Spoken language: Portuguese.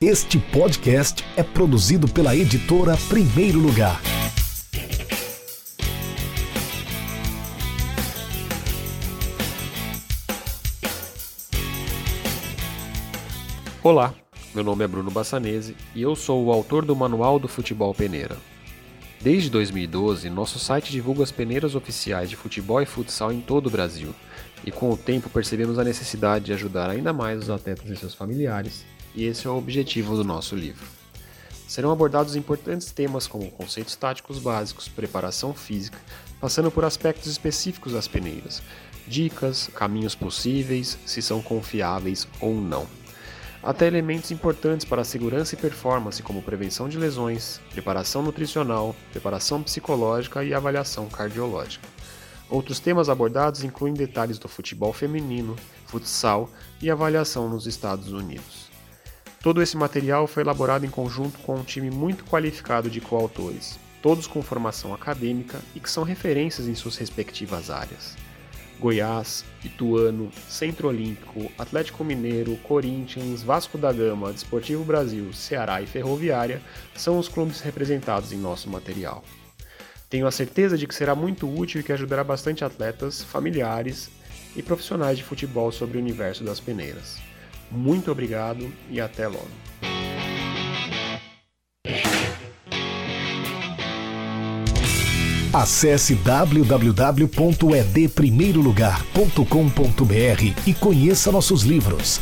Este podcast é produzido pela editora Primeiro Lugar. Olá, meu nome é Bruno Bassanese e eu sou o autor do Manual do Futebol Peneira. Desde 2012, nosso site divulga as peneiras oficiais de futebol e futsal em todo o Brasil, e com o tempo percebemos a necessidade de ajudar ainda mais os atletas e seus familiares e esse é o objetivo do nosso livro. Serão abordados importantes temas como conceitos táticos básicos, preparação física, passando por aspectos específicos das peneiras, dicas, caminhos possíveis, se são confiáveis ou não. Até elementos importantes para a segurança e performance, como prevenção de lesões, preparação nutricional, preparação psicológica e avaliação cardiológica. Outros temas abordados incluem detalhes do futebol feminino, futsal e avaliação nos Estados Unidos. Todo esse material foi elaborado em conjunto com um time muito qualificado de coautores, todos com formação acadêmica e que são referências em suas respectivas áreas. Goiás, Ituano, Centro Olímpico, Atlético Mineiro, Corinthians, Vasco da Gama, Desportivo Brasil, Ceará e Ferroviária são os clubes representados em nosso material. Tenho a certeza de que será muito útil e que ajudará bastante atletas, familiares e profissionais de futebol sobre o universo das peneiras. Muito obrigado e até logo. Acesse www.edprimeirolugar.com.br e conheça nossos livros